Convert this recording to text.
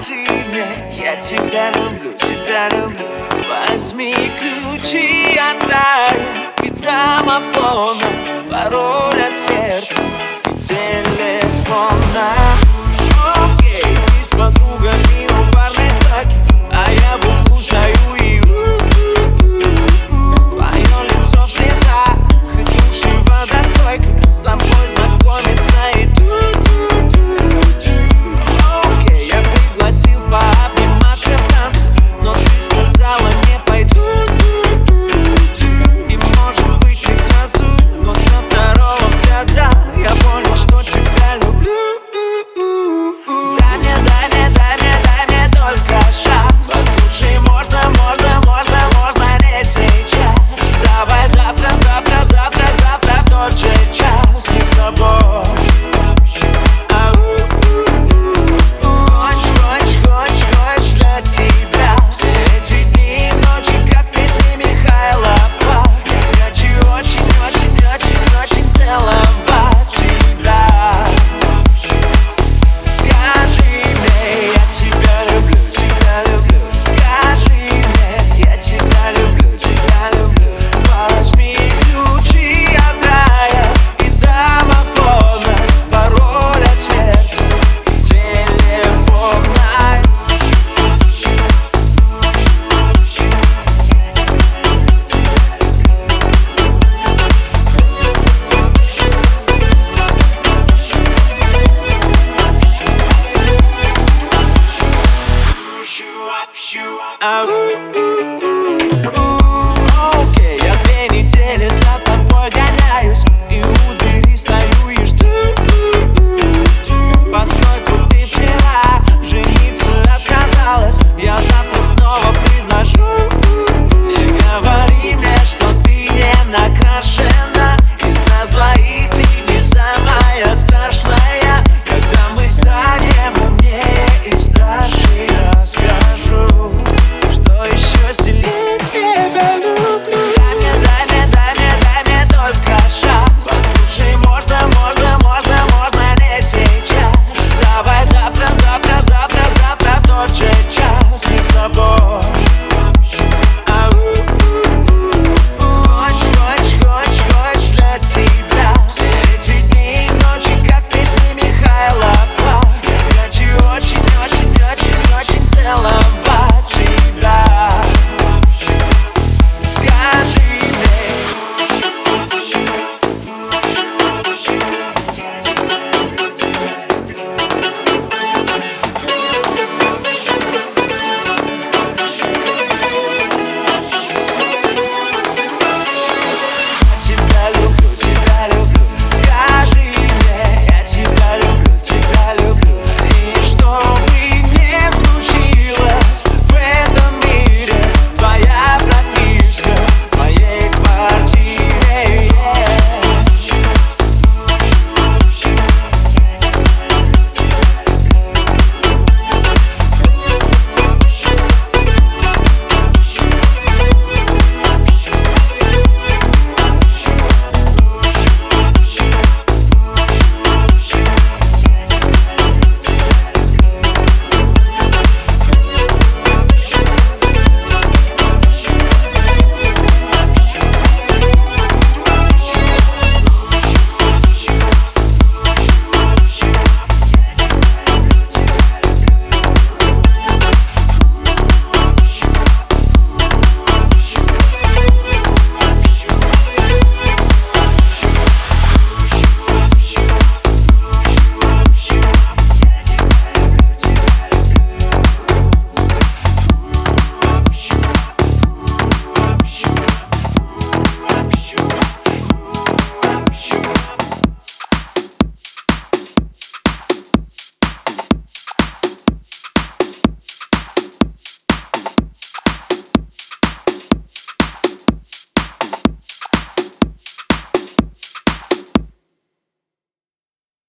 Скажи мне, я тебя люблю, тебя люблю. Возьми ключи от рая и домофона. Пароль от сердца и телефона. you up, you up. Oh.